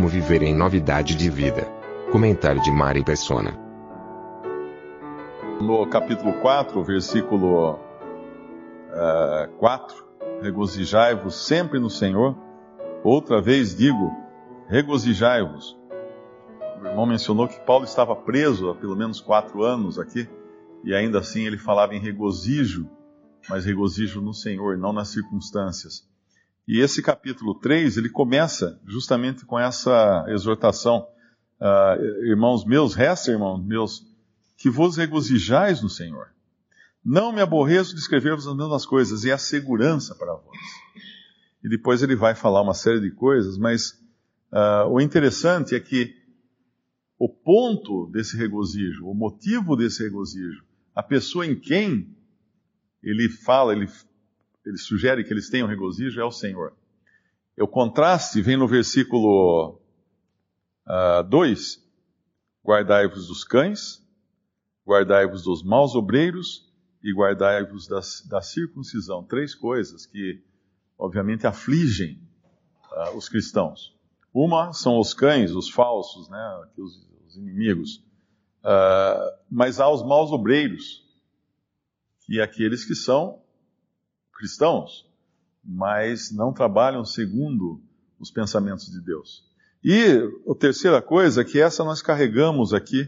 Como viver em novidade de vida. Comentário de Mari Persona. No capítulo 4, versículo uh, 4, regozijai-vos sempre no Senhor. Outra vez digo, regozijai-vos. O irmão mencionou que Paulo estava preso há pelo menos quatro anos aqui, e ainda assim ele falava em regozijo, mas regozijo no Senhor, não nas circunstâncias. E esse capítulo 3, ele começa justamente com essa exortação. Uh, irmãos meus, resta, irmãos meus, que vos regozijais no Senhor. Não me aborreço de escrever-vos as mesmas coisas, e a segurança para vós. E depois ele vai falar uma série de coisas, mas uh, o interessante é que o ponto desse regozijo, o motivo desse regozijo, a pessoa em quem ele fala, ele, ele sugere que eles tenham regozijo é o Senhor. O contraste vem no versículo 2: uh, Guardai-vos dos cães, guardai-vos dos maus obreiros e guardai-vos da circuncisão. Três coisas que, obviamente, afligem uh, os cristãos. Uma são os cães, os falsos, né, os, os inimigos. Uh, mas há os maus obreiros, que é aqueles que são cristãos, mas não trabalham segundo os pensamentos de Deus. E a terceira coisa, que essa nós carregamos aqui,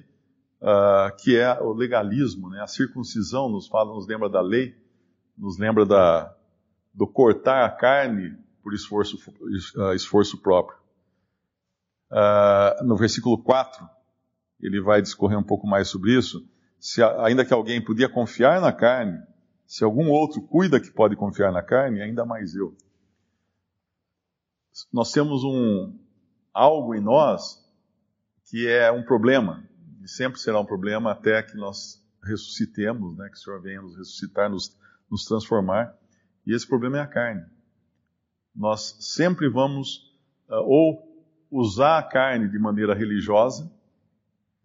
uh, que é o legalismo, né? a circuncisão nos fala, nos lembra da lei, nos lembra da, do cortar a carne por esforço, uh, esforço próprio. Uh, no versículo 4, ele vai discorrer um pouco mais sobre isso. Se, ainda que alguém podia confiar na carne, se algum outro cuida que pode confiar na carne, ainda mais eu. Nós temos um algo em nós que é um problema, e sempre será um problema até que nós ressuscitemos, né, que o Senhor venha nos ressuscitar, nos, nos transformar. E esse problema é a carne. Nós sempre vamos uh, ou usar a carne de maneira religiosa,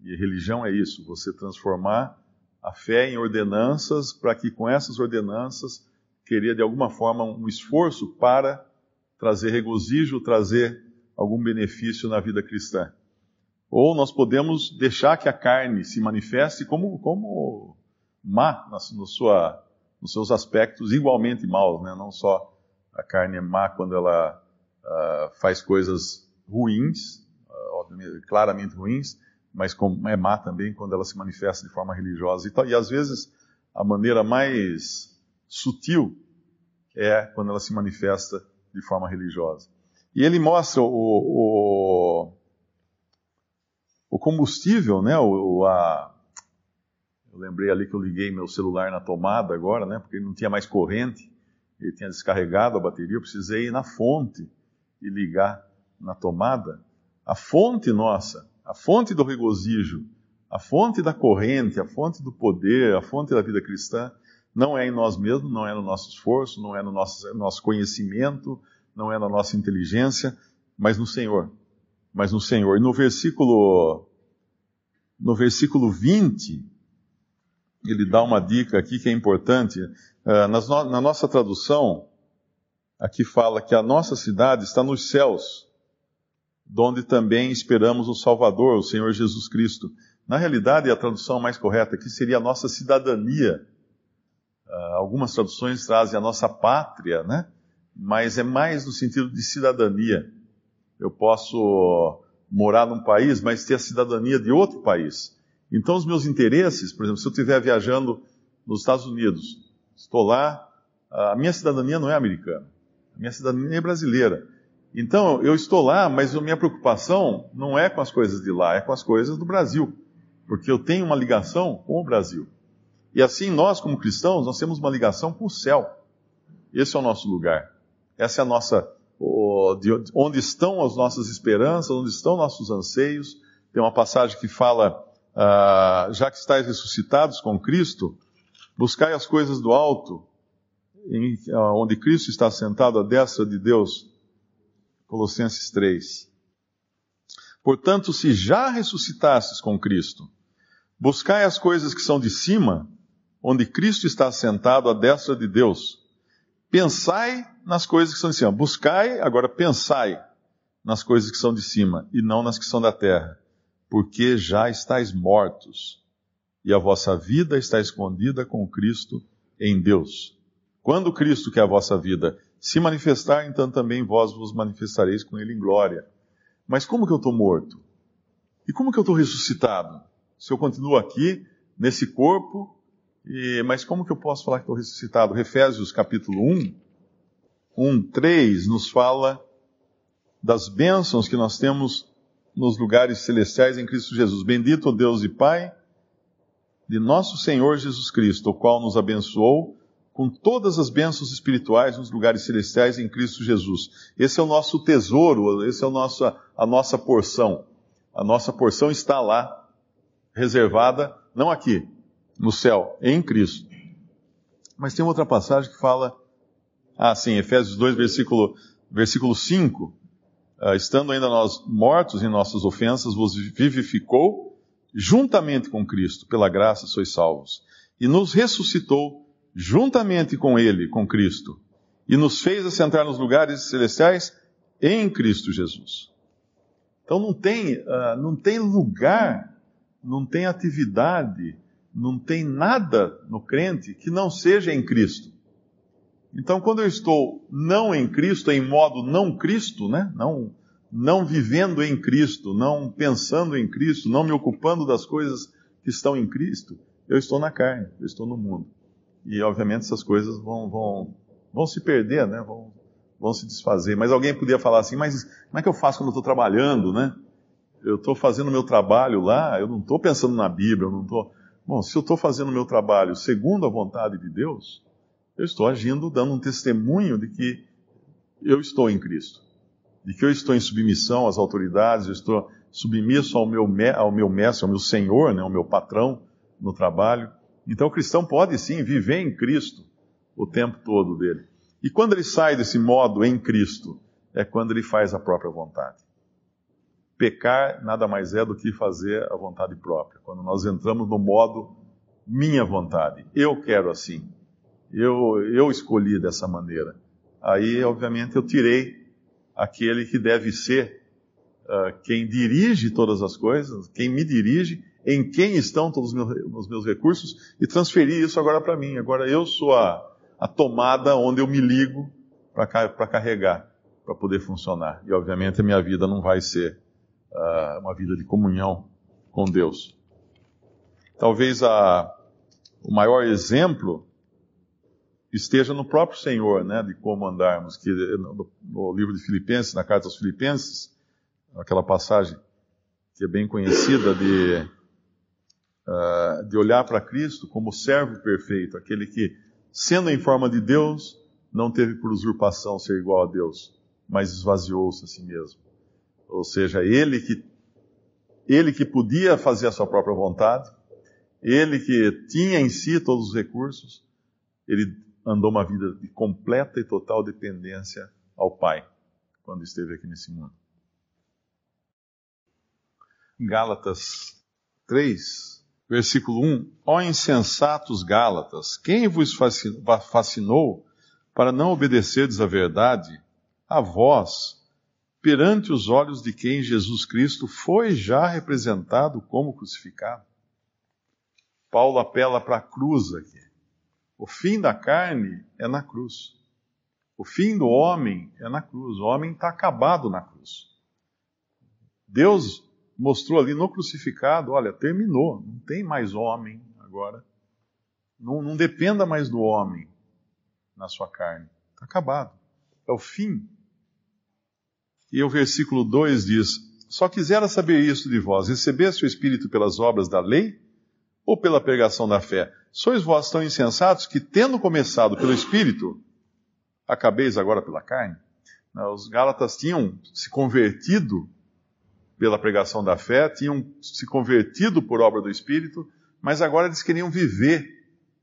e religião é isso, você transformar a fé em ordenanças para que com essas ordenanças queria de alguma forma um esforço para trazer regozijo, trazer algum benefício na vida cristã. Ou nós podemos deixar que a carne se manifeste como, como má na, sua, nos seus aspectos igualmente maus, né? não só a carne é má quando ela uh, faz coisas ruins, uh, claramente ruins, mas é má também quando ela se manifesta de forma religiosa. E, e às vezes a maneira mais sutil é quando ela se manifesta de forma religiosa. E ele mostra o, o, o combustível, né? O, a, eu lembrei ali que eu liguei meu celular na tomada agora, né? Porque ele não tinha mais corrente, ele tinha descarregado a bateria, eu precisei ir na fonte e ligar na tomada, a fonte nossa, a fonte do regozijo, a fonte da corrente, a fonte do poder, a fonte da vida cristã, não é em nós mesmos, não é no nosso esforço, não é no nosso, nosso conhecimento, não é na nossa inteligência, mas no Senhor. Mas no Senhor. E no versículo, no versículo 20, ele dá uma dica aqui que é importante. Uh, na nossa tradução, aqui fala que a nossa cidade está nos céus donde também esperamos o Salvador, o Senhor Jesus Cristo. Na realidade, a tradução mais correta aqui seria a nossa cidadania. Uh, algumas traduções trazem a nossa pátria, né? Mas é mais no sentido de cidadania. Eu posso morar num país, mas ter a cidadania de outro país. Então, os meus interesses, por exemplo, se eu estiver viajando nos Estados Unidos, estou lá, a minha cidadania não é americana, a minha cidadania é brasileira. Então, eu estou lá, mas a minha preocupação não é com as coisas de lá, é com as coisas do Brasil, porque eu tenho uma ligação com o Brasil. E assim, nós, como cristãos, nós temos uma ligação com o céu. Esse é o nosso lugar. Essa é a nossa, de onde estão as nossas esperanças, onde estão nossos anseios. Tem uma passagem que fala, ah, já que estáis ressuscitados com Cristo, buscai as coisas do alto, em, onde Cristo está sentado à destra de Deus. Colossenses 3. Portanto, se já ressuscitastes com Cristo, buscai as coisas que são de cima, onde Cristo está sentado à destra de Deus. Pensai nas coisas que são de cima. Buscai, agora pensai nas coisas que são de cima e não nas que são da terra, porque já estáis mortos e a vossa vida está escondida com Cristo em Deus. Quando Cristo, que é a vossa vida, se manifestar, então também vós vos manifestareis com Ele em glória. Mas como que eu estou morto? E como que eu estou ressuscitado? Se eu continuo aqui, nesse corpo, e, mas como que eu posso falar que estou ressuscitado? Efésios capítulo 1, 1, 3 nos fala das bênçãos que nós temos nos lugares celestiais em Cristo Jesus. Bendito o Deus e Pai de nosso Senhor Jesus Cristo, o qual nos abençoou com todas as bênçãos espirituais nos lugares celestiais em Cristo Jesus. Esse é o nosso tesouro, esse é o nosso, a nossa porção. A nossa porção está lá, reservada, não aqui, no céu, em Cristo. Mas tem outra passagem que fala, ah, sim, Efésios 2, versículo, versículo 5. Uh, ah, estando ainda nós mortos em nossas ofensas, vos vivificou juntamente com Cristo, pela graça sois salvos. E nos ressuscitou juntamente com Ele, com Cristo, e nos fez assentar nos lugares celestiais em Cristo Jesus. Então não tem, uh, não tem lugar, não tem atividade, não tem nada no crente que não seja em Cristo. Então, quando eu estou não em Cristo, em modo não Cristo, né? não, não vivendo em Cristo, não pensando em Cristo, não me ocupando das coisas que estão em Cristo, eu estou na carne, eu estou no mundo. E, obviamente, essas coisas vão, vão, vão se perder, né? vão, vão se desfazer. Mas alguém podia falar assim, mas como é que eu faço quando eu estou trabalhando, né? Eu estou fazendo o meu trabalho lá, eu não estou pensando na Bíblia, eu não estou... Bom, se eu estou fazendo o meu trabalho segundo a vontade de Deus, eu estou agindo, dando um testemunho de que eu estou em Cristo, de que eu estou em submissão às autoridades, eu estou submisso ao meu, ao meu mestre, ao meu senhor, né, ao meu patrão no trabalho. Então o cristão pode sim viver em Cristo o tempo todo dele. E quando ele sai desse modo em Cristo, é quando ele faz a própria vontade. Pecar nada mais é do que fazer a vontade própria. Quando nós entramos no modo minha vontade, eu quero assim, eu, eu escolhi dessa maneira. Aí, obviamente, eu tirei aquele que deve ser uh, quem dirige todas as coisas, quem me dirige, em quem estão todos os meus, os meus recursos, e transferi isso agora para mim. Agora eu sou a, a tomada onde eu me ligo para carregar, para poder funcionar. E, obviamente, a minha vida não vai ser uh, uma vida de comunhão com Deus. Talvez a, o maior exemplo esteja no próprio Senhor, né, de como andarmos, que no, no, livro de Filipenses, na carta aos Filipenses, aquela passagem que é bem conhecida de, uh, de olhar para Cristo como servo perfeito, aquele que, sendo em forma de Deus, não teve por usurpação ser igual a Deus, mas esvaziou-se a si mesmo. Ou seja, ele que, ele que podia fazer a sua própria vontade, ele que tinha em si todos os recursos, ele andou uma vida de completa e total dependência ao Pai quando esteve aqui nesse mundo. Gálatas 3, versículo 1: Ó insensatos Gálatas, quem vos fascinou para não obedecerdes à verdade, a vós, perante os olhos de quem Jesus Cristo foi já representado como crucificado. Paulo apela para a cruz aqui. O fim da carne é na cruz. O fim do homem é na cruz. O homem está acabado na cruz. Deus mostrou ali no crucificado: olha, terminou, não tem mais homem agora. Não, não dependa mais do homem na sua carne. Está acabado. É o fim e o versículo 2 diz: Só quisera saber isso de vós: recebeste o Espírito pelas obras da lei ou pela pregação da fé? Sois vós tão insensatos que, tendo começado pelo Espírito, acabeis agora pela carne? Os Gálatas tinham se convertido pela pregação da fé, tinham se convertido por obra do Espírito, mas agora eles queriam viver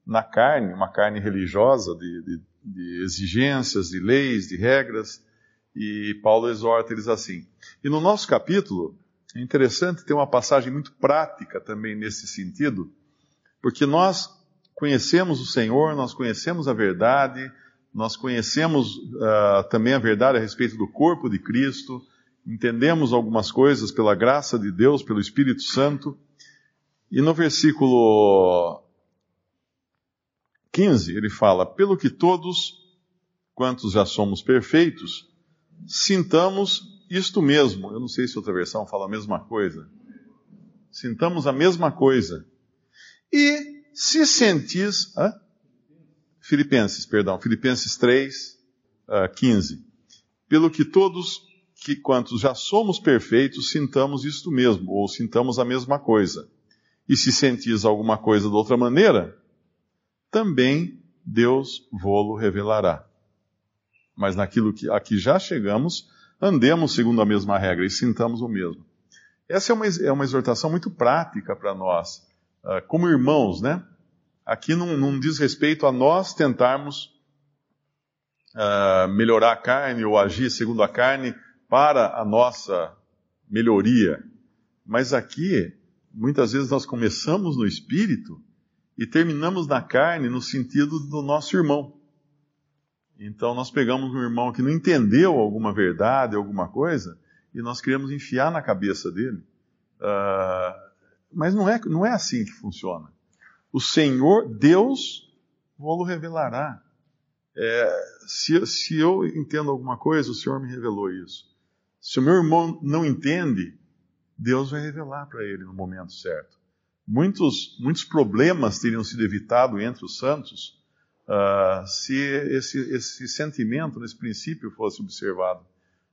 na carne, uma carne religiosa de, de, de exigências, de leis, de regras, e Paulo exorta eles assim. E no nosso capítulo, é interessante ter uma passagem muito prática também nesse sentido, porque nós conhecemos o Senhor, nós conhecemos a verdade, nós conhecemos uh, também a verdade a respeito do corpo de Cristo, entendemos algumas coisas pela graça de Deus, pelo Espírito Santo, e no versículo 15 ele fala: Pelo que todos, quantos já somos perfeitos, sintamos isto mesmo. Eu não sei se outra versão fala a mesma coisa. Sintamos a mesma coisa. E se sentis. Hã? Filipenses, perdão, Filipenses 3, uh, 15. Pelo que todos, que quantos já somos perfeitos, sintamos isto mesmo, ou sintamos a mesma coisa. E se sentis alguma coisa de outra maneira, também Deus vô-lo revelará. Mas naquilo que aqui já chegamos, andemos segundo a mesma regra e sintamos o mesmo. Essa é uma, é uma exortação muito prática para nós, uh, como irmãos, né? Aqui não, não, diz respeito a nós tentarmos uh, melhorar a carne ou agir segundo a carne para a nossa melhoria. Mas aqui, muitas vezes nós começamos no espírito e terminamos na carne no sentido do nosso irmão. Então nós pegamos um irmão que não entendeu alguma verdade, alguma coisa, e nós queremos enfiar na cabeça dele. Uh, mas não é, não é assim que funciona. O Senhor, Deus, vou revelará. É, se, se eu entendo alguma coisa, o Senhor me revelou isso. Se o meu irmão não entende, Deus vai revelar para ele no momento certo. Muitos, muitos problemas teriam sido evitados entre os santos uh, se esse, esse sentimento, nesse princípio, fosse observado,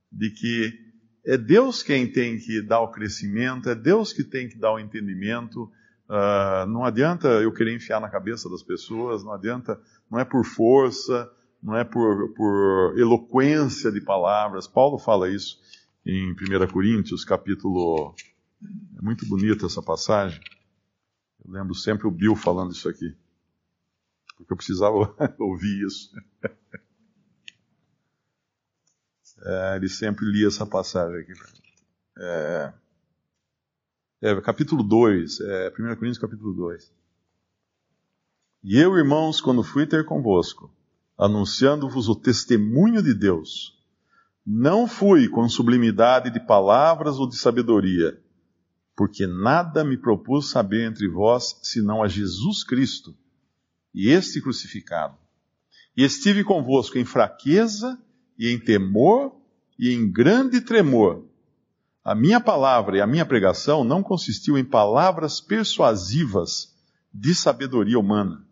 de que é Deus quem tem que dar o crescimento, é Deus que tem que dar o entendimento. Uh, não adianta eu querer enfiar na cabeça das pessoas, não adianta, não é por força, não é por, por eloquência de palavras. Paulo fala isso em 1 Coríntios, capítulo. É muito bonita essa passagem. Eu lembro sempre o Bill falando isso aqui porque eu precisava ouvir isso. É, ele sempre lia essa passagem aqui. É, é, capítulo 2, é, 1 Coríntios capítulo 2. E eu, irmãos, quando fui ter convosco, anunciando-vos o testemunho de Deus, não fui com sublimidade de palavras ou de sabedoria, porque nada me propus saber entre vós, senão a Jesus Cristo e este crucificado. E estive convosco em fraqueza e em temor e em grande tremor. A minha palavra e a minha pregação não consistiu em palavras persuasivas de sabedoria humana,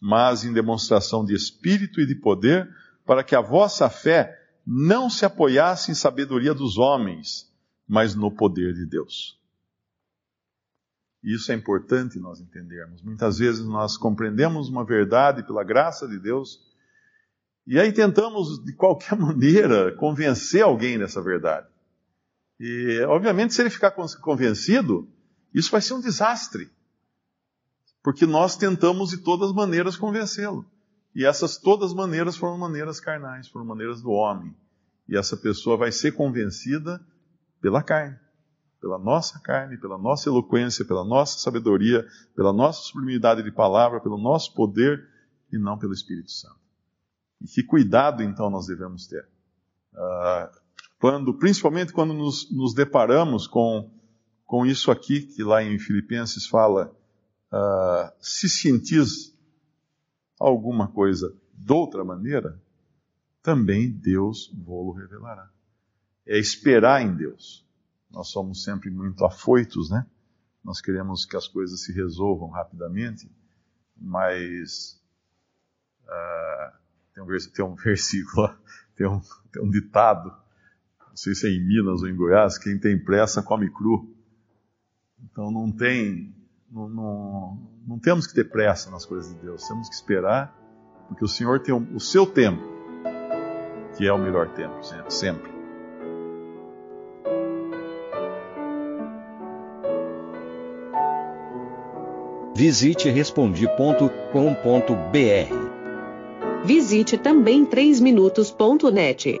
mas em demonstração de espírito e de poder, para que a vossa fé não se apoiasse em sabedoria dos homens, mas no poder de Deus. Isso é importante nós entendermos. Muitas vezes nós compreendemos uma verdade pela graça de Deus e aí tentamos, de qualquer maneira, convencer alguém dessa verdade. E, obviamente, se ele ficar convencido, isso vai ser um desastre. Porque nós tentamos de todas maneiras convencê-lo. E essas todas maneiras foram maneiras carnais, foram maneiras do homem. E essa pessoa vai ser convencida pela carne pela nossa carne, pela nossa eloquência, pela nossa sabedoria, pela nossa sublimidade de palavra, pelo nosso poder e não pelo Espírito Santo. E que cuidado então nós devemos ter. Uh, quando, principalmente quando nos, nos, deparamos com, com isso aqui, que lá em Filipenses fala, uh, se sentis alguma coisa de outra maneira, também Deus vou-lo revelará. É esperar em Deus nós somos sempre muito afoitos, né? Nós queremos que as coisas se resolvam rapidamente, mas uh, tem, um, tem, um, versículo, tem um, tem um ditado, não sei se é em Minas ou em Goiás, quem tem pressa come cru. Então não tem, não, não, não temos que ter pressa nas coisas de Deus, temos que esperar, porque o Senhor tem o seu tempo que é o melhor tempo, sempre. Visite respondi.com.br. Visite também 3minutos.net.